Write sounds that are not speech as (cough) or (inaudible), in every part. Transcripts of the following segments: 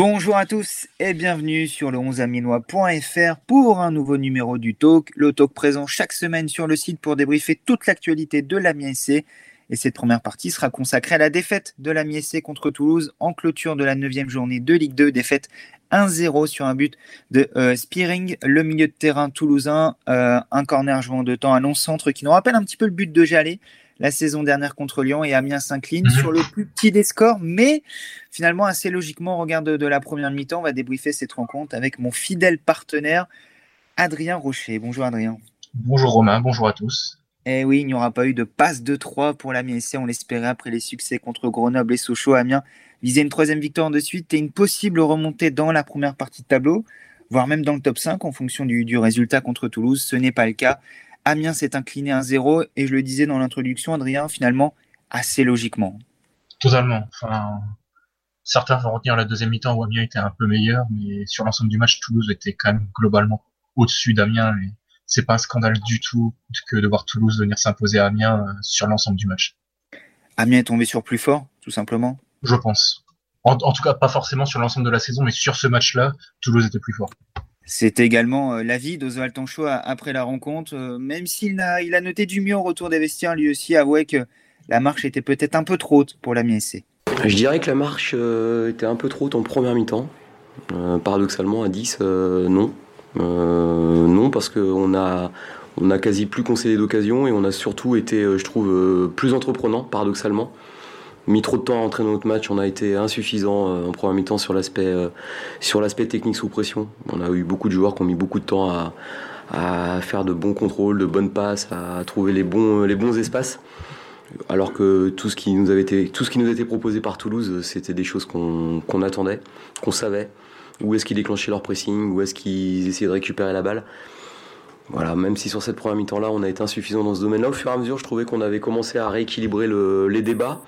Bonjour à tous et bienvenue sur le 11aminois.fr pour un nouveau numéro du Talk. Le Talk présent chaque semaine sur le site pour débriefer toute l'actualité de la SC. Et cette première partie sera consacrée à la défaite de la SC contre Toulouse en clôture de la 9 journée de Ligue 2. Défaite 1-0 sur un but de euh, Spearing, le milieu de terrain toulousain. Euh, un corner jouant de temps à non-centre qui nous rappelle un petit peu le but de Jallet la saison dernière contre Lyon et Amiens s'incline mhm. sur le plus petit des scores, mais finalement assez logiquement, au regard de, la première mi-temps, on va débriefer cette rencontre avec mon fidèle partenaire Adrien Rocher. Bonjour Adrien. Bonjour Romain, bonjour à tous. Eh oui, il n'y aura pas eu de passe de 3 pour l'Amiens SC, on l'espérait après les succès contre Grenoble et Sochaux. Amiens visait une troisième victoire de suite et une possible remontée dans la première partie de tableau, voire même dans le top 5 en fonction du, du résultat contre Toulouse. Ce n'est pas le cas. Amiens s'est incliné à 0 et je le disais dans l'introduction, Adrien, finalement, assez logiquement. Totalement. Enfin, certains vont retenir la deuxième mi-temps où Amiens était un peu meilleur, mais sur l'ensemble du match, Toulouse était quand même globalement au-dessus d'Amiens. Et c'est pas un scandale du tout que de voir Toulouse venir s'imposer à Amiens euh, sur l'ensemble du match. Amiens est tombé sur plus fort, tout simplement? Je pense. en tout cas, pas forcément sur l'ensemble de la saison, mais sur ce match-là, Toulouse était plus fort. C'est également euh, l'avis d'Oswald Tancho après la rencontre. Euh, même s'il a, il a noté du mieux au retour des vestiaires, lui aussi avouait que la marche était peut-être un peu trop haute pour la MSC. Je dirais que la marche euh, était un peu trop haute en première mi-temps. paradoxalement, à 10, non. non, parce qu'on a, on a quasi plus concédé d'occasion et on a surtout été, je trouve, plus entreprenant, paradoxalement mis trop de temps à entrer dans notre match. On a été insuffisant euh, en première mi-temps sur l'aspect euh, sur l'aspect technique sous pression. On a eu beaucoup de joueurs qui ont mis beaucoup de temps à, faire de bons contrôles, de bonnes passes, à trouver les bons les bons espaces. Alors que tout ce qui nous avait été tout ce qui nous était proposé par Toulouse, c'était des choses qu'on attendait, qu'on savait. Où est-ce qu'ils déclenchaient leur pressing, où est-ce qu'ils essayaient de récupérer la balle? Voilà, même si sur cette première mi-temps-là, on a été insuffisant dans ce domaine-là, au fur et à mesure, je trouvais qu'on avait commencé à rééquilibrer les débats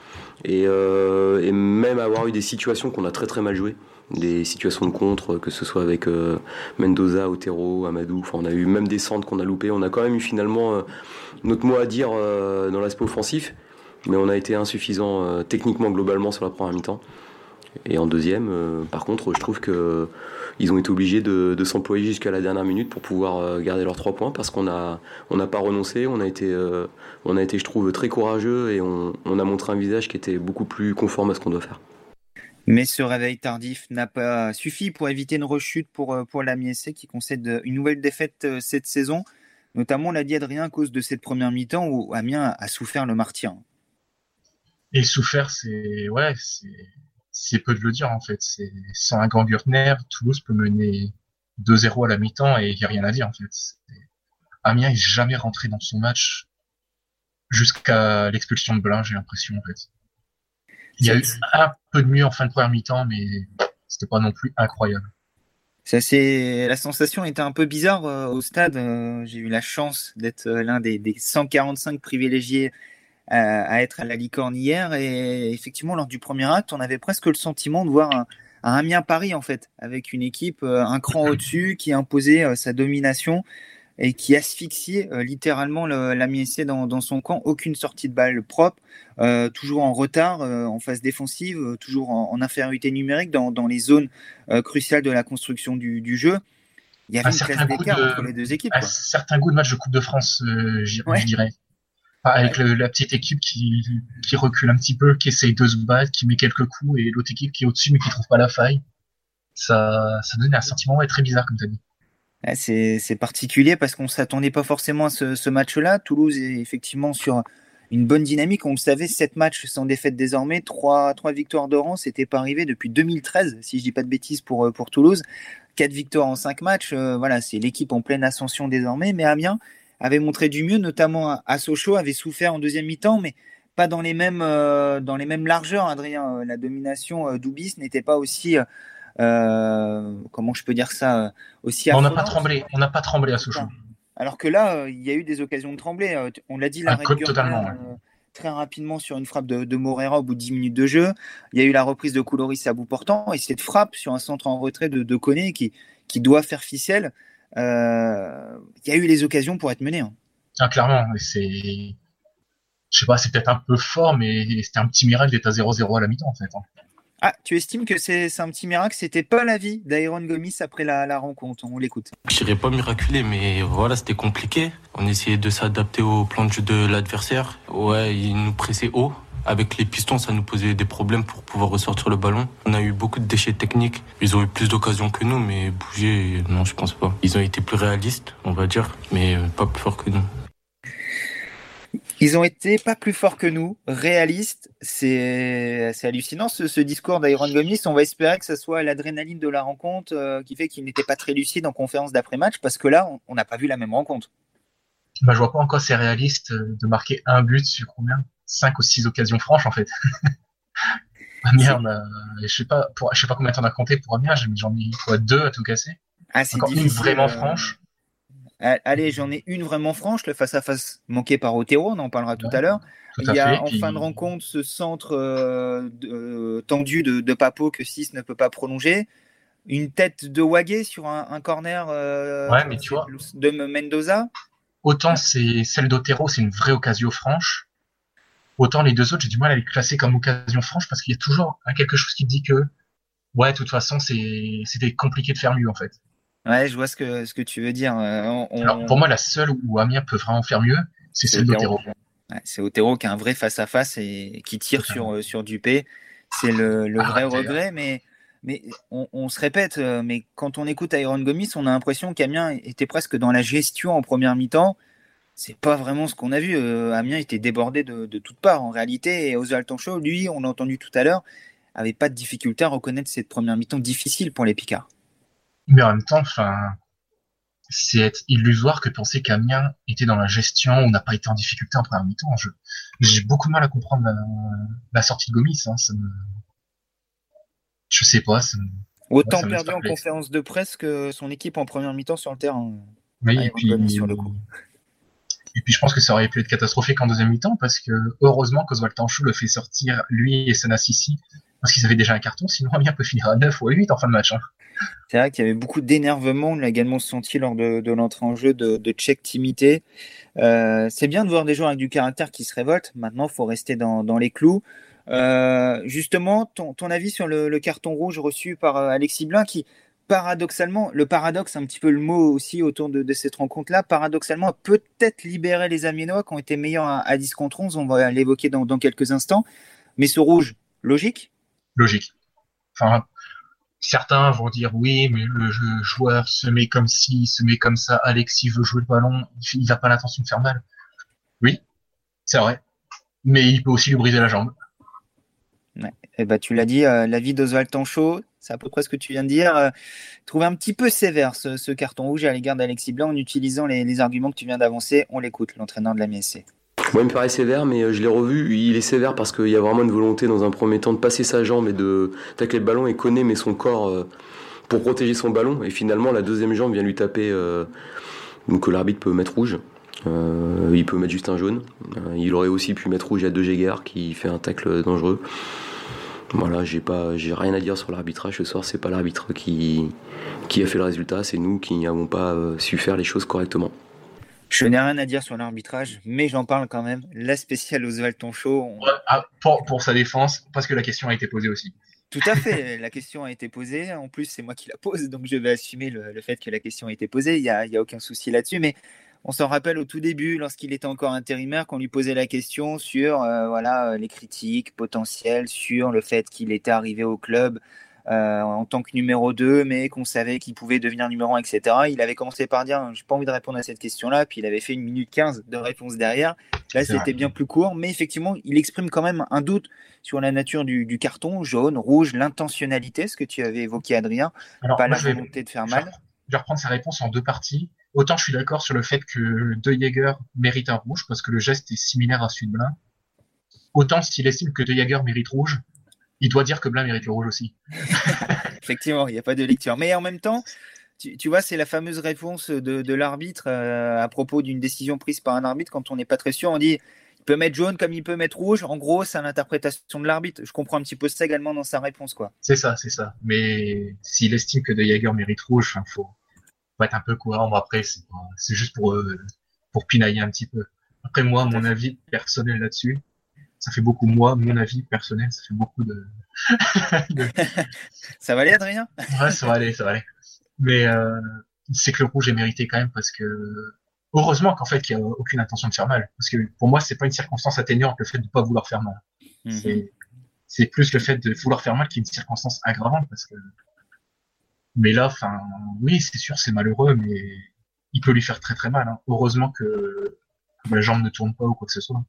euh, et, même avoir eu des situations qu'on a très très mal jouées, des situations de contre, que ce soit avec euh, Mendoza, Otero, Amadou, enfin on a eu même des centres qu'on a loupés, on a quand même eu finalement euh, notre mot à dire dans l'aspect offensif, mais on a été insuffisant techniquement globalement sur la première mi-temps. Et en deuxième, par contre, je trouve que ils ont été obligés de, s'employer jusqu'à la dernière minute pour pouvoir euh, garder leurs trois points parce qu'on n'a on n'a pas renoncé, on a été, euh, on a été, je trouve, très courageux et on, a montré un visage qui était beaucoup plus conforme à ce qu'on doit faire. Mais ce réveil tardif n'a pas suffi pour éviter une rechute pour, euh, pour la MSC qui concède une nouvelle défaite cette saison. Notamment, l'a dit Adrien, à cause de cette première mi-temps où Amiens a souffert le martyr. Et souffert, c'est ouais, c'est c'est peu de le dire en fait. C'est sans un grand Gürtner, Toulouse peut mener 2-0 à la mi-temps et il n'y a rien à dire en fait. Amiens est jamais rentré dans son match jusqu'à l'expulsion de Belin, j'ai l'impression en fait. Il y a eu un peu de mieux en fin de première mi-temps, mais c'était pas non plus incroyable. Ça, c'est la sensation était un peu bizarre euh, au stade. Euh, j'ai eu la chance d'être euh, l'un des, des, 145 privilégiés à, être à la licorne hier. Et effectivement, lors du premier acte, on avait presque le sentiment de voir un, Amiens Paris, en fait, avec une équipe euh, un cran au-dessus qui imposait euh, sa domination et qui asphyxiait euh, littéralement l'Amiens dans, dans, son camp. Aucune sortie de balle propre, toujours en retard en phase défensive, toujours en, infériorité numérique dans, dans les zones cruciales de la construction du, du jeu. Il y avait une classe d'écart entre les deux équipes. Un certain goût de match de Coupe de France, je dirais avec la petite équipe qui, recule un petit peu, qui essaye de se battre, qui met quelques coups, et l'autre équipe qui est au-dessus mais qui trouve pas la faille. Ça, ça donne un sentiment très bizarre, comme tu as dit. C'est particulier parce qu'on s'attendait pas forcément à ce, match-là. Toulouse est effectivement sur une bonne dynamique. On le savait, sept matchs sans défaite désormais, trois, trois victoires de rang. C'était pas arrivé depuis 2013, si je dis pas de bêtises pour, pour Toulouse. Quatre victoires en cinq matchs. Euh, voilà, c'est l'équipe en pleine ascension désormais. Mais Amiens, avait montré du mieux, notamment à Sochaux, avait souffert en deuxième mi-temps, mais pas dans les mêmes, euh, dans les mêmes largeurs, Adrien. Euh, la domination euh, d'Oubis n'était pas aussi, comment je peux dire ça, aussi. On n'a pas tremblé, on n'a pas tremblé à Sochaux. Alors que là, il y a eu des occasions de trembler. On l'a dit, l'arrêt totalement. très rapidement sur une frappe de, de, Morera au bout de 10 minutes de jeu. Il y a eu la reprise de Couloris à bout portant et cette frappe sur un centre en retrait de, de Koné qui, qui doit faire ficelle euh, il y a eu les occasions pour être mené. Hein. Ah, clairement, c'est. Je sais pas, c'est peut-être un peu fort, mais c'était un petit miracle d'être à 0-0 à la mi-temps, en fait. Hein. Ah, tu estimes que c'est un petit miracle? C'était pas la vie d'Aaron Gomis après la, rencontre On l'écoute. Je dirais pas miraculé, mais voilà, c'était compliqué. On essayait de s'adapter au plan de jeu de l'adversaire. Ouais, il nous pressait haut. Avec les pistons, ça nous posait des problèmes pour pouvoir ressortir le ballon. On a eu beaucoup de déchets techniques. Ils ont eu plus d'occasions que nous, mais bouger, non, je pense pas. Ils ont été plus réalistes, on va dire, mais pas plus forts que nous. Ils ont été pas plus forts que nous, réalistes. C'est hallucinant ce, discours d'Iron Gomis. On va espérer que ce soit l'adrénaline de la rencontre euh, qui fait qu'il n'était pas très lucide en conférence d'après-match parce que là, on n'a pas vu la même rencontre. Bah, je vois pas encore c'est réaliste euh, de marquer un but sur combien Cinq ou six occasions franches en fait. (laughs) Amiens, je sais pas, pour, je sais pas combien t'en as compté pour Amiens, j'en ai quoi, deux à tout casser. Ah, c'est une vraiment euh, franche. Allez, j'en ai une vraiment franche, le face-à-face manqué par Otero, on en parlera tout à l'heure. Il y a en fin de rencontre ce centre euh, euh, tendu de, de, Papo que 6 ne peut pas prolonger. Une tête de Wagé sur un, corner euh, de Mendoza. Autant c'est celle d'Otero, c'est une vraie occasion franche. Autant les deux autres, j'ai du mal à les classer comme occasion franche parce qu'il y a toujours quelque chose qui dit que, ouais, de toute façon, c'était compliqué de faire mieux en fait. Ouais, je vois ce que, ce que tu veux dire. Euh, Alors, pour moi, la seule où Amiens peut vraiment faire mieux, c'est celle d'Otero. c'est Otero qui a un vrai face-à-face et qui tire sur, euh, sur Dupé. C'est le, le vrai regret, mais, mais on, se répète, euh, mais quand on écoute Iron Gomis, on a l'impression qu'Amiens était presque dans la gestion en première mi-temps. C'est pas vraiment ce qu'on a vu. Amiens était débordé de, de toutes parts en réalité. Et Oswald Tonchot, lui, on l'a entendu tout à l'heure, avait pas de difficulté à reconnaître cette première mi-temps difficile pour les Picards. Mais en même temps, c'est être illusoire que penser qu'Amiens était dans la gestion ou n'a pas été en difficulté en première mi-temps. J'ai beaucoup de mal à comprendre la, sortie de Gomis. Hein, ça me... Je sais pas. Autant perdu en conférence de presse que son équipe en première mi-temps sur le terrain. Oui, et puis, et puis je pense que ça aurait pu être catastrophique en deuxième mi-temps parce que heureusement qu'Oswald Tanchou le fait sortir lui et Senassi parce qu'ils avaient déjà un carton, sinon Amiens peut finir à 9 ou à 8 en fin de match. Hein. C'est vrai qu'il y avait beaucoup d'énervement, on l'a également senti lors de, l'entrée en jeu de, de Tchèque Timité. Euh, c'est bien de voir des joueurs avec du caractère qui se révoltent. Maintenant, il faut rester dans, les clous. Euh, justement, ton, avis sur le, carton rouge reçu par euh, Alexis Blin, qui paradoxalement, le paradoxe, un petit peu le mot aussi autour de, cette rencontre-là, paradoxalement, peut-être libéré les Amiénois qui ont été meilleurs à, 10 contre 11. On va l'évoquer dans, quelques instants. Mais ce rouge, logique? Logique. Enfin, Certains vont dire oui, mais le joueur se met comme ci, se met comme ça. Alexis veut jouer le ballon, il n'a pas l'intention de faire mal. Oui, c'est vrai. Mais il peut aussi lui briser la jambe. Ouais. Eh ben, tu l'as dit, euh, la vie d'Oswald Tanchot, c'est à peu près ce que tu viens de dire. Euh, trouve un petit peu sévère ce, carton rouge à l'égard d'Alexis Blanc en utilisant les, arguments que tu viens d'avancer. On l'écoute, l'entraîneur de la MSC. Moi, il me paraît sévère, mais euh, je l'ai revu. Il est sévère parce qu'il y a vraiment une volonté dans un premier temps de passer sa jambe et de tacler le ballon et connaît mais son corps pour protéger son ballon. Et finalement, la deuxième jambe vient lui taper. Donc l'arbitre peut mettre rouge. Il peut mettre juste un jaune. il aurait aussi pu mettre rouge à De Jaeger qui fait un tacle dangereux. Voilà, j'ai pas, j'ai rien à dire sur l'arbitrage ce soir. C'est pas l'arbitre qui, qui a fait le résultat, c'est nous qui n'avons pas su faire les choses correctement. Je n'ai rien à dire sur l'arbitrage, mais j'en parle quand même. La spéciale Oswald Tonchot. On... Ah, pour, pour, sa défense, parce que la question a été posée aussi. Tout à fait, (laughs) la question a été posée. En plus, c'est moi qui la pose, donc je vais assumer le, fait que la question a été posée. Il n'y a, y a, aucun souci là-dessus. Mais on s'en rappelle au tout début, lorsqu'il était encore intérimaire, qu'on lui posait la question sur euh, voilà, les critiques potentielles, sur le fait qu'il était arrivé au club euh, en tant que numéro 2, mais qu'on savait qu'il pouvait devenir numéro 1, etc. Il avait commencé par dire J'ai pas envie de répondre à cette question-là, puis il avait fait une minute 15 de réponse derrière. Là, c'était bien plus court, mais effectivement, il exprime quand même un doute sur la nature du, carton, jaune, rouge, l'intentionnalité, ce que tu avais évoqué, Adrien, pas la volonté de faire mal. Je vais reprendre sa réponse en deux parties. Autant je suis d'accord sur le fait que De Jaeger mérite un rouge, parce que le geste est similaire à celui de Blin. Autant s'il estime que De Jaeger mérite rouge, il doit dire que Blin mérite le rouge aussi. (laughs) Effectivement, il n'y a pas de lecture. Mais en même temps, tu, vois, c'est la fameuse réponse de, l'arbitre euh, à propos d'une décision prise par un arbitre quand on n'est pas très sûr. On dit il peut mettre jaune comme il peut mettre rouge. En gros, c'est l'interprétation de l'arbitre. Je comprends un petit peu ça également dans sa réponse. quoi. C'est ça, c'est ça. Mais s'il estime que De Jaeger mérite rouge, il faut, être un peu courant. Après, c'est juste pour, euh, pour pinailler un petit peu. Après, moi, mon avis personnel là-dessus, ça fait beaucoup moi, mon avis personnel, ça fait beaucoup de. (laughs) (laughs) ça va aller, Adrien? Ouais, ça va aller, ça va aller. Mais euh, c'est que le rouge est mérité quand même parce que heureusement qu'en fait il n'y a aucune intention de faire mal. Parce que pour moi, c'est pas une circonstance atténuante le fait de ne pas vouloir faire mal. Mhm. C'est plus le fait de vouloir faire mal qui est une circonstance aggravante parce que. Mais là, enfin, oui, c'est sûr, c'est malheureux, mais il peut lui faire très très mal. Hein. Heureusement que la jambe ne tourne pas ou quoi que ce soit.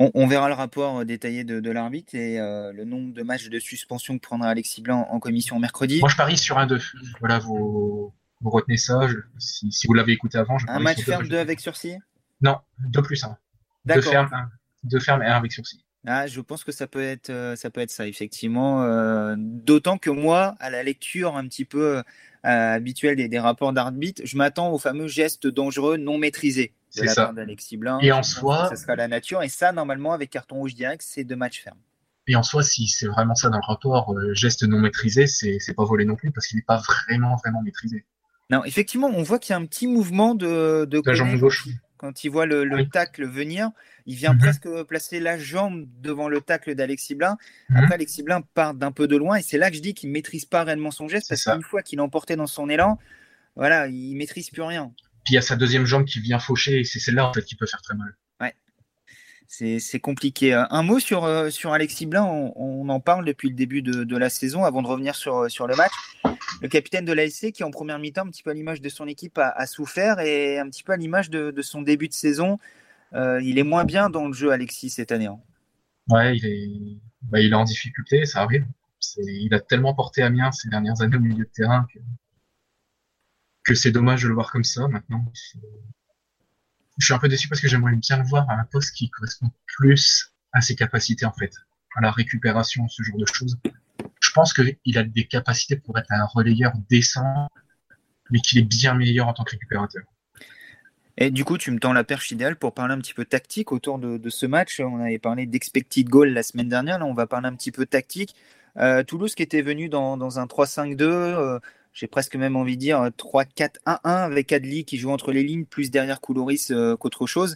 On, verra le rapport euh, détaillé de, l'arbitre et euh, le nombre de matchs de suspension que prendra Alexis Blanc en commission mercredi. Moi, je parie sur un 2. Voilà, vous, retenez ça. si, vous l'avez écouté avant, je Un match ferme 2 avec sursis? Non, 2 plus 1. Deux fermes, deux fermes et un avec sursis. Ah, je pense que ça peut être, euh, ça, peut être ça, effectivement. D'autant que moi, à la lecture un petit peu habituelle des, des rapports d'arbitre, je m'attends au fameux geste dangereux non maîtrisé de la part d'Alexis Blanc. Et en soi, ça sera la nature. Et ça, normalement, avec carton rouge direct, c'est deux matchs fermes. Et en soi, si c'est vraiment ça dans le rapport, euh, geste non maîtrisé, c'est pas volé non plus parce qu'il n'est pas vraiment vraiment maîtrisé. Non, effectivement, on voit qu'il y a un petit mouvement de, de la jambe gauche. Quand il voit le, le tacle venir, il vient mhm. presque placer la jambe devant le tacle d'Alexis Blin. Mhm. Après, Alexis Blin part d'un peu de loin et c'est là que je dis qu'il ne maîtrise pas réellement son geste parce qu'une fois qu'il emporté dans son élan, voilà, il maîtrise plus rien il y a sa deuxième jambe qui vient faucher et c'est celle-là en fait qui peut faire très mal. C'est compliqué. Euh, un mot sur, euh, sur Alexis Blin, on, en parle depuis le début de, la saison avant de revenir sur, sur le match. Le capitaine de l'ASC qui en première mi-temps, un petit peu à l'image de son équipe, a, souffert et un petit peu à l'image de, son début de saison. Euh, il est moins bien dans le jeu, Alexis, cette année. Hein. Ouais, il est, bah, il est en difficulté, ça arrive. Il a tellement porté Amiens ces dernières années au milieu de terrain que que c'est dommage de le voir comme ça maintenant. Je suis un peu déçu parce que j'aimerais bien le voir à un poste qui correspond plus à ses capacités en fait, à la récupération, ce genre de choses. Je pense qu'il a des capacités pour être un relayeur décent, mais qu'il est bien meilleur en tant que récupérateur. Et du coup, tu me tends la perche idéale pour parler un petit peu tactique autour de, ce match. On avait parlé d'expected goal la semaine dernière. Là, on va parler un petit peu tactique. Euh, Toulouse qui était venu dans, un 3-5-2, j'ai presque même envie de dire 3-4-1-1 avec Adli qui joue entre les lignes, plus derrière Couloris euh, qu'autre chose.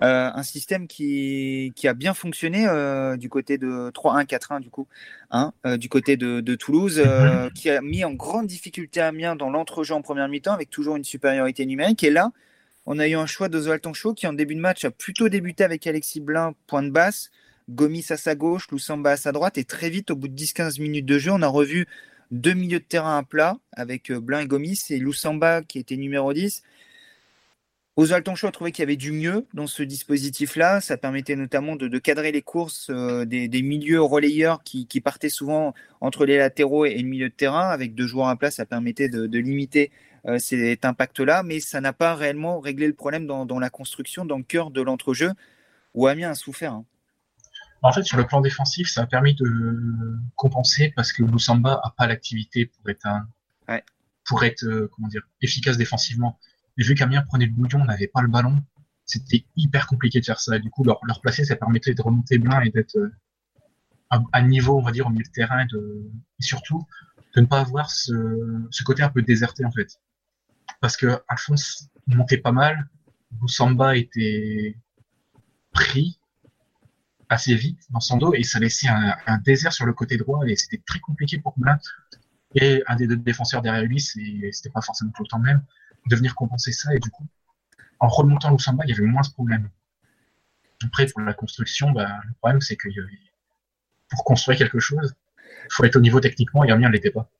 Euh, un système qui, qui, a bien fonctionné euh, du côté de 3-1-4-1 du coup, hein, du côté de, Toulouse, mhm. qui a mis en grande difficulté Amiens dans l'entrejeu en première mi-temps avec toujours une supériorité numérique. Et là, on a eu un choix d'Oswald Tancho qui en début de match a plutôt débuté avec Alexis Blin, point de basse, Gomis à sa gauche, Loussamba à sa droite, et très vite, au bout de 10-15 minutes de jeu, on a revu deux milieux de terrain à plat avec euh, Blin et Gomis et Loussamba qui était numéro 10. Oswald Tonchot a trouvé qu'il y avait du mieux dans ce dispositif-là. Ça permettait notamment de, cadrer les courses euh, des, milieux relayeurs qui, partaient souvent entre les latéraux et, le milieu de terrain. Avec deux joueurs à plat, ça permettait de, limiter euh, cet impact-là. Mais ça n'a pas réellement réglé le problème dans, la construction, dans le cœur de l'entrejeu, où Amiens a souffert. Hein. En fait, sur le plan défensif, ça a permis de compenser parce que Lusamba a pas l'activité pour être un, pour être euh, comment dire efficace défensivement. Et vu qu'Amiens prenait le bouillon, n'avait pas le ballon, c'était hyper compliqué de faire ça. Et du coup, leur, leur placer, ça permettait de remonter bien et d'être euh, à, niveau, on va dire, au milieu de terrain, et, de, et surtout de ne pas avoir ce, ce, côté un peu déserté en fait. Parce que Alphonse montait pas mal, Lusamba était pris assez vite dans son dos et ça laissait un, désert sur le côté droit et c'était très compliqué pour Blin et un des deux défenseurs derrière lui, c'était pas forcément tout le temps même, de venir compenser ça et du coup, en remontant l'Oussamba, il y avait moins ce problème. Après, pour la construction, bah, le problème c'est que pour construire quelque chose, il faut être au niveau techniquement et Amiens l'était pas.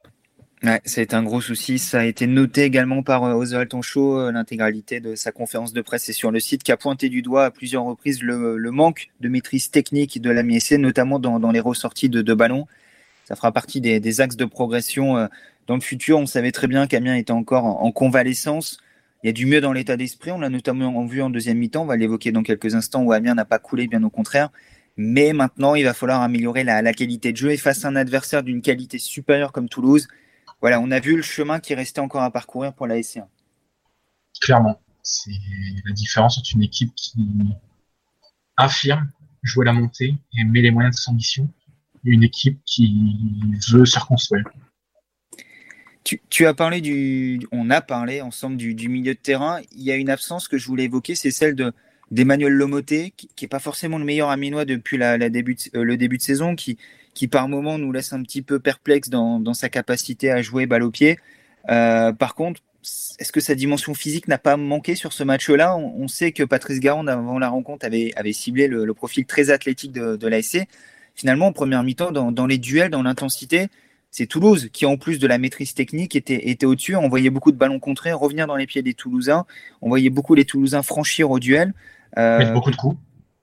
Ouais, un gros souci. Ça a été noté également par euh, Oswald Tonchot, euh, l'intégralité de sa conférence de presse est sur le site, qui a pointé du doigt à plusieurs reprises le, manque de maîtrise technique de la MSC, notamment dans, les ressorties de, de ballons. Ça fera partie des, axes de progression euh, dans le futur. On savait très bien qu'Amiens était encore en, convalescence. Il y a du mieux dans l'état d'esprit. On l'a notamment vu en deuxième mi-temps. On va l'évoquer dans quelques instants où Amiens n'a pas coulé, bien au contraire. Mais maintenant, il va falloir améliorer la, la qualité de jeu et face à un adversaire d'une qualité supérieure comme Toulouse, voilà, on a vu le chemin qui restait encore à parcourir pour la S1. Clairement, c'est la différence entre une équipe qui affirme jouer la montée et met les moyens de son mission et une équipe qui veut se reconstruire. Tu, as parlé du, on a parlé ensemble du, milieu de terrain. Il y a une absence que je voulais évoquer, c'est celle de d'Emmanuel Lomoté, qui n'est pas forcément le meilleur aminois depuis la, début le début de saison, qui, qui par moment nous laisse un petit peu perplexe dans, dans sa capacité à jouer balle au pied. par contre, est-ce que sa dimension physique n'a pas manqué sur ce match-là? On, sait que Patrice Garand, avant la rencontre, avait, avait ciblé le, profil très athlétique de, de l'ASC. Finalement, en première mi-temps, dans, les duels, dans l'intensité, c'est Toulouse qui, en plus de la maîtrise technique, était, était au-dessus. On voyait beaucoup de ballons contrés revenir dans les pieds des Toulousains. On voyait beaucoup les Toulousains franchir au duel. Euh, mettre beaucoup de coups.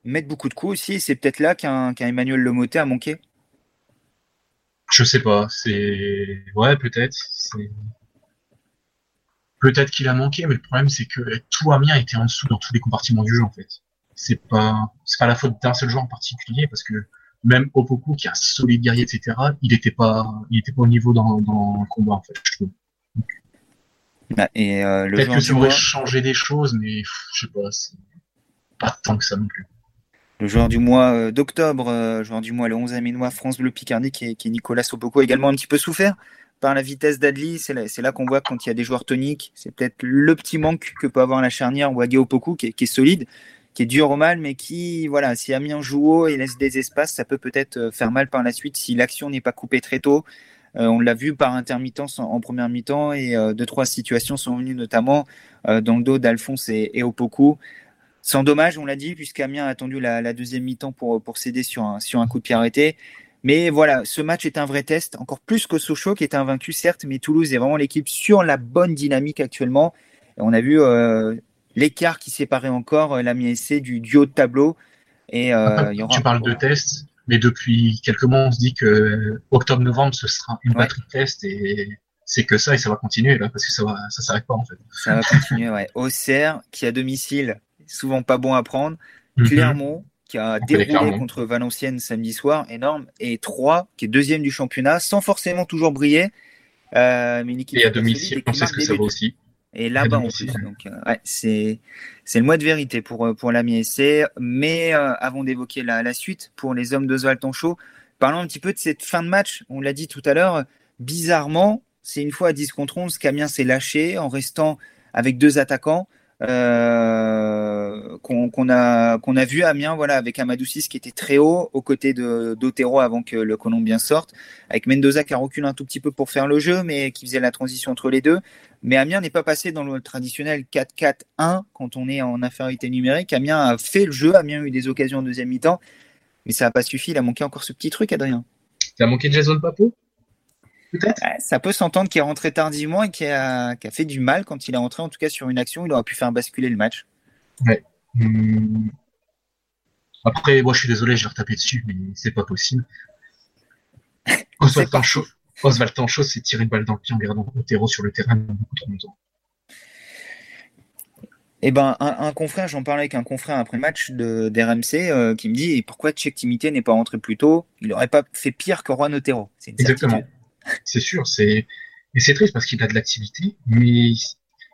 Mettre beaucoup de coups aussi. C'est peut-être là qu'un Emmanuel Lemoté a manqué. Je sais pas. C'est ouais, peut-être. Peut-être qu'il a manqué, mais le problème c'est que tout Amiens était en dessous dans tous les compartiments du jeu en fait. C'est pas c'est pas la faute d'un seul joueur en particulier parce que même Opoku qui est un solide guerrier etc. Il était pas il était pas au niveau dans, dans le combat en fait je trouve. Bah, et euh, Peut-être que ça aurait changé des choses, mais je sais pas, c'est pas tant que ça non plus. Le joueur du mois euh, d'octobre, euh, joueur du mois le 11 mois France Bleu Picardie, qui est, qui est Nicolas Opoku, également un petit peu souffert par la vitesse d'Adli. C'est là, qu'on voit quand il y a des joueurs toniques. C'est peut-être le petit manque que peut avoir la charnière Wage Opoku, qui qui est solide, qui est dur au mal, mais qui, voilà, si Amiens joue haut et laisse des espaces, ça peut peut-être euh, faire mal par la suite si l'action n'est pas coupée très tôt. On l'a vu par intermittence en, première mi-temps et euh, deux, trois situations sont venues notamment dans le dos d'Alphonse et, et, Opoku. Sans dommage, on l'a dit, puisqu'Amiens a attendu la, la deuxième mi-temps pour, pour céder sur un, sur un coup de pied arrêté. Mais voilà, ce match est un vrai test, encore plus que Sochaux qui est invaincu, certes, mais Toulouse est vraiment l'équipe sur la bonne dynamique actuellement. Et on a vu euh, l'écart qui séparait encore euh, la du, duo de tableau. Et, euh, tu parles de test, mais depuis quelques mois, on se dit que octobre-novembre, ce sera une batterie de test et c'est que ça et ça va continuer là parce que ça va, ça s'arrête pas en fait. Ça va continuer, ouais. Auxerre, qui a domicile, souvent pas bon à prendre. Mhm. Clermont, qui a déroulé contre Valenciennes samedi soir, énorme, et 3, qui est deuxième du championnat, sans forcément toujours briller. Euh, mais et à domicile, on sait ce que ça vaut aussi. Et là-bas en plus. Donc, euh, ouais, c'est, c'est le mois de vérité pour, euh, pour l'ami SC. Mais euh, avant d'évoquer la, la, suite, pour les hommes d'Oswald Tanchot, parlons un petit peu de cette fin de match. On l'a dit tout à l'heure, bizarrement, c'est une fois à 10 contre 11 qu'Amiens s'est lâché en restant avec deux attaquants. Euh, qu'on a vu Amiens voilà avec Amadou qui était très haut aux côtés d'Otero avant que le Colombien sorte. Avec Mendoza qui a reculé un tout petit peu pour faire le jeu mais qui faisait la transition entre les deux. Mais Amiens n'est pas passé dans le traditionnel 4-4-1 quand on est en infériorité numérique. Amiens a fait le jeu Amiens a eu des occasions en deuxième mi-temps. Mais ça n'a pas suffi il a manqué encore ce petit truc Adrien. A manqué Jason Papo? Ça peut s'entendre qu'il est rentré tardivement et qu'il a, fait du mal quand il est rentré, en tout cas sur une action, il aurait pu faire basculer le match. Ouais. Hum. Après, moi je suis désolé, je vais retaper dessus, mais c'est pas possible. (laughs) Oswald Tancho, Oswald Tancho s'est tiré une balle dans le pied en gardant Otero sur le terrain beaucoup trop longtemps. Eh ben, un, confrère, j'en parlais avec un confrère après le match de, d'RMC euh, qui me dit pourquoi Tchèque Timité n'est pas rentré plus tôt? Il n'aurait pas fait pire que Juan Otero. C'est Exactement c'est sûr. C'est et c'est triste parce qu'il a de l'activité, mais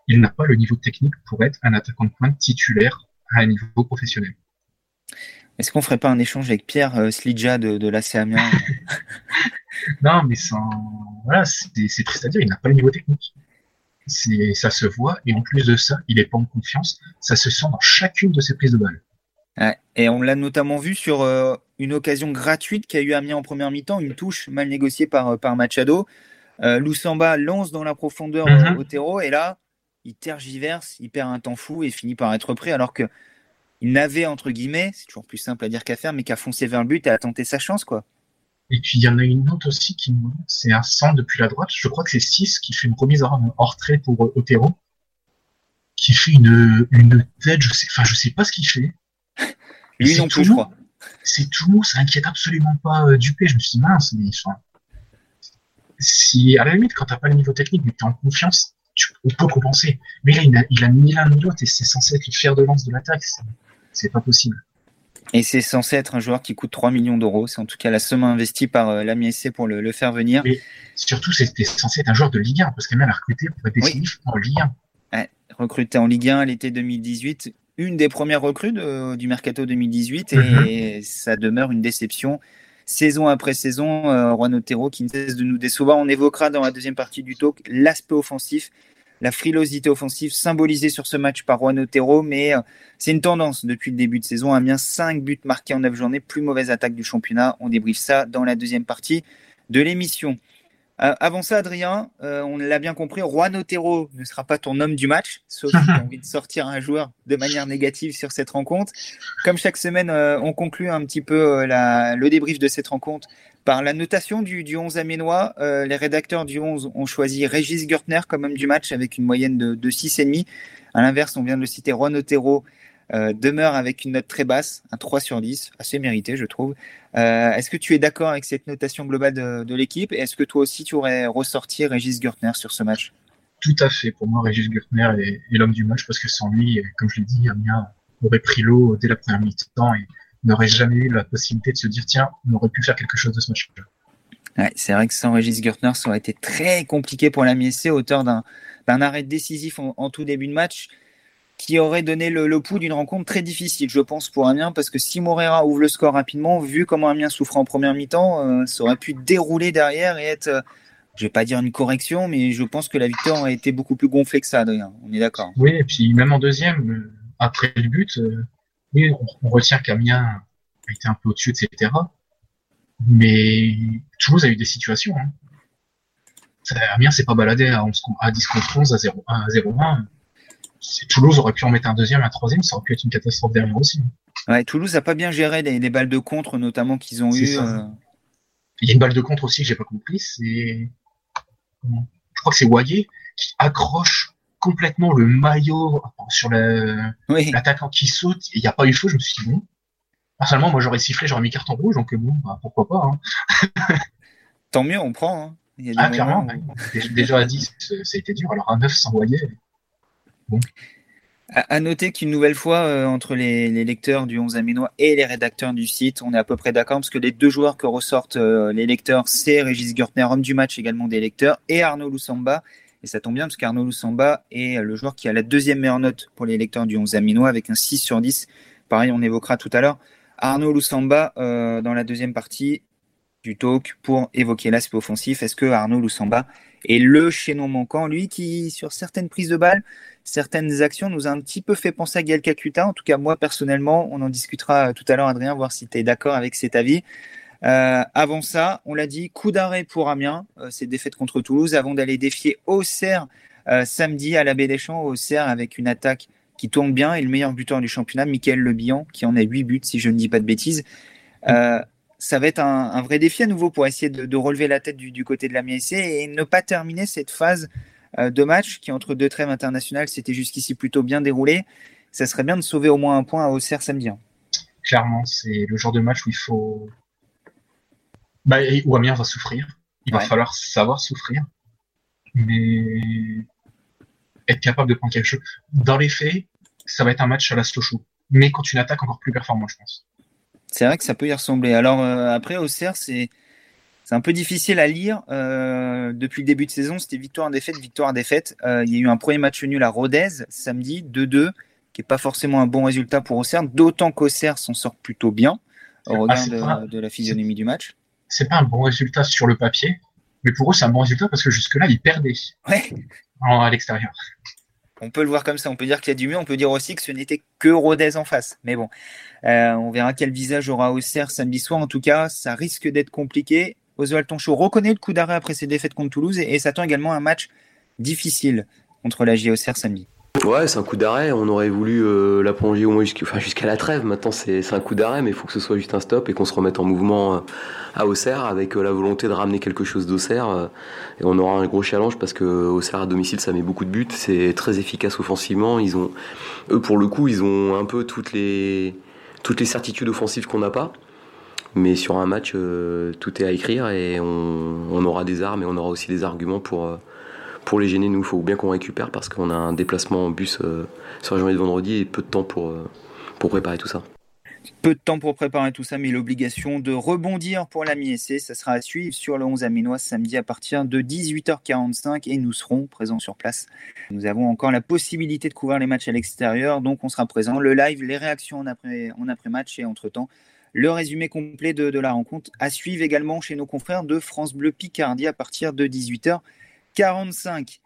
il n'a pas le niveau technique pour être un attaquant de pointe titulaire à un niveau professionnel. Est-ce qu'on ferait pas un échange avec Pierre euh, Slidja de, de l'AC Amiens? (laughs) Non, mais sans... voilà, c'est triste à dire, il n'a pas le niveau technique. Ça se voit, et en plus de ça, il n'est pas en confiance. Ça se sent dans chacune de ses prises de balle. et on l'a notamment vu sur euh, une occasion gratuite qu'a eu Amiens en première mi-temps, une touche mal négociée par, par Machado. Euh, Loussamba lance dans la profondeur mm au terreau et là, il tergiverse, il perd un temps fou et finit par être prêt alors que il n'avait entre guillemets, c'est toujours plus simple à dire qu'à faire, mais qu'à foncer vers le but et à tenter sa chance quoi. Et puis il y en a une autre aussi qui c'est un centre depuis la droite, je crois que c'est 6 qui fait une remise hors trait pour euh, Otero, qui fait une, une tête, je sais, enfin je sais pas ce qu'il fait. Lui non plus, je crois c'est tout, ça inquiète absolument pas euh, Dupé. Je me suis dit, mince, mais si, à la limite, quand t'as pas le niveau technique, mais t'es en confiance, tu, peux compenser. Mais là, il a, il a ni l'un ni l'autre et c'est censé être le fer de lance de l'attaque. C'est pas possible. Et c'est censé être un joueur qui coûte 3 millions d'euros. C'est en tout cas la somme investie par euh, l'AMI SC pour le, faire venir. Mais surtout, c'était censé être un joueur de Ligue 1 parce qu'elle a recruté pour être décisif en Ligue 1. recruté en Ligue 1 à l'été 2018 une des premières recrues du mercato 2018 et mhm. ça demeure une déception. Saison après saison, euh, Juan Otero qui ne cesse de nous décevoir. On évoquera dans la deuxième partie du talk l'aspect offensif la frilosité offensive symbolisée sur ce match par Juan Otero, mais euh, c'est une tendance depuis le début de saison. Amiens, 5 buts marqués en 9 journées, plus mauvaise attaque du championnat. On débriefe ça dans la deuxième partie de l'émission. Euh, avant ça, Adrien, euh, on l'a bien compris, Juan Otero ne sera pas ton homme du match, sauf si tu as (laughs) envie de sortir un joueur de manière négative sur cette rencontre. Comme chaque semaine, on conclut un petit peu le débrief de cette rencontre par la notation du, du 11 aménois, euh, les rédacteurs du 11 ont choisi Régis Gertner comme homme du match avec une moyenne de, de 6,5. À l'inverse, on vient de le citer, Juan Otero euh, demeure avec une note très basse, un 3 sur 10, assez mérité, je trouve. Euh, est-ce que tu es d'accord avec cette notation globale de, de l'équipe? Est-ce que toi aussi, tu aurais ressorti Régis Gertner sur ce match? Tout à fait. Pour moi, Régis Gertner est, est l'homme du match parce que sans lui, comme je l'ai dit, Amiens aurait pris l'eau dès la première mi-temps et n'aurait jamais eu la possibilité de se dire tiens, on aurait pu faire quelque chose de ce match. Ouais, c'est vrai que sans Régis Gertner, ça aurait été très compliqué pour la MSC, auteur d'un arrêt décisif en, tout début de match qui aurait donné le, pouls d'une rencontre très difficile, je pense, pour Amiens, parce que si Morera ouvre le score rapidement, vu comment Amiens souffrait en première mi-temps, euh, ça aurait pu dérouler derrière et être, euh, je vais pas dire une correction, mais je pense que la victoire aurait été beaucoup plus gonflée que ça, Adrien. On est d'accord. Oui, et puis même en deuxième, euh, après le but, euh, oui, on, retient qu'Amiens a été un peu au-dessus, etc. Mais Toulouse a eu des situations. Hein. Amiens s'est pas baladé à, 10 contre 11, À 0, 1 Toulouse aurait pu en mettre un deuxième, un troisième, ça aurait pu être une catastrophe derrière aussi. Ouais, Toulouse a pas bien géré les, balles de contre, notamment qu'ils ont eues. Euh. Il y a une balle de contre aussi que j'ai pas compris. C'est, je crois que c'est Wayé qui accroche complètement le maillot sur l'attaquant qui saute. Il n'y a pas eu feu. Je me suis dit bon. Personnellement, moi j'aurais sifflé, j'aurais mis carton rouge, donc bon, bah, pourquoi pas. Hein. Tant mieux, on prend. Hein. Ah, clairement, déjà à 10, ça a été dur. Alors à 9 sans Wayé. À, noter qu'une nouvelle fois, euh, entre les, lecteurs du 11 Aminois et les rédacteurs du site, on est à peu près d'accord parce que les deux joueurs que ressortent euh, les lecteurs, c'est Régis Gertner, homme du match également des lecteurs, et Arnaud Loussamba, et ça tombe bien parce qu'Arnaud Loussamba est le joueur qui a la deuxième meilleure note pour les lecteurs du 11 Aminois avec un 6 sur 10. Pareil, on évoquera tout à l'heure Arnaud Loussamba euh, dans la deuxième partie du talk pour évoquer l'aspect offensif. Est-ce que Arnaud Loussamba est le chaînon manquant, lui qui, sur certaines prises de balles, certaines actions, nous a un petit peu fait penser à Gaël Kakuta. En tout cas, moi personnellement, on en discutera tout à l'heure, Adrien, voir si tu es d'accord avec cet avis. Euh, avant ça, on l'a dit, coup d'arrêt pour Amiens, euh, c'est défaite contre Toulouse, avant d'aller défier Auxerre euh, samedi à la Baie des Champs, Auxerre avec une attaque qui tourne bien et le meilleur buteur du championnat, Michael Le qui en a 8 buts si je ne dis pas de bêtises. ça va être un, vrai défi à nouveau pour essayer de, relever la tête du, côté de la MSC et ne pas terminer cette phase de match qui, entre deux trêves internationales, s'était jusqu'ici plutôt bien déroulé. Ça serait bien de sauver au moins un point à Auxerre samedi. Hein. Clairement, c'est le genre de match où il faut, bah, ou Amiens va souffrir. Il va falloir savoir souffrir. Mais être capable de prendre quelque chose. Dans les faits, ça va être un match à la Sochaux. Mais quand une attaque encore plus performante, je pense. C'est vrai que ça peut y ressembler. Alors euh, après, au CERF, c'est c'est un peu difficile à lire. Euh, depuis le début de saison, c'était victoire-défaite, victoire-défaite. Euh, il y a eu un premier match nul à Rodez samedi, 2-2, qui n'est pas forcément un bon résultat pour Auxerre, d'autant qu'Auxerre s'en sort plutôt bien au ah, regard de, de, la physionomie du match c'est pas un bon résultat sur le papier, mais pour eux, c'est un bon résultat parce que jusque-là, ils perdaient ouais. à l'extérieur. On peut le voir comme ça. On peut dire qu'il y a du mieux. On peut dire aussi que ce n'était que Rodez en face. Mais bon, euh, on verra quel visage aura Auxerre samedi soir. En tout cas, ça risque d'être compliqué. Oswald Tonchot reconnaît le coup d'arrêt après ses défaites contre Toulouse et, s'attend également à un match difficile contre la JOCR samedi. Ouais, c'est un coup d'arrêt. On aurait voulu euh, la prolonger au jusqu'à la trêve. Maintenant, c'est un coup d'arrêt, mais il faut que ce soit juste un stop et qu'on se remette en mouvement euh, à Auxerre avec euh, la volonté de ramener quelque chose d'Auxerre. et on aura un gros challenge parce que Auxerre à domicile, ça met beaucoup de buts. C'est très efficace offensivement. Eux, pour le coup, ils ont un peu toutes les certitudes offensives qu'on n'a pas. Mais sur un match, tout est à écrire et on, aura des armes et on aura aussi des arguments pour pour les gêner, nous, il faut bien qu'on récupère parce qu'on a un déplacement en bus euh, sur la journée de vendredi et peu de temps pour, euh, pour préparer tout ça. Peu de temps pour préparer tout ça, mais l'obligation de rebondir pour la mi-essai, ça sera à suivre sur le 11 Aminois samedi à partir de 18h45 et nous serons présents sur place. Nous avons encore la possibilité de couvrir les matchs à l'extérieur, donc on sera présent. Le live, les réactions en après-match et entre-temps, le résumé complet de, la rencontre à suivre également chez nos confrères de France Bleu Picardie à partir de 18h45.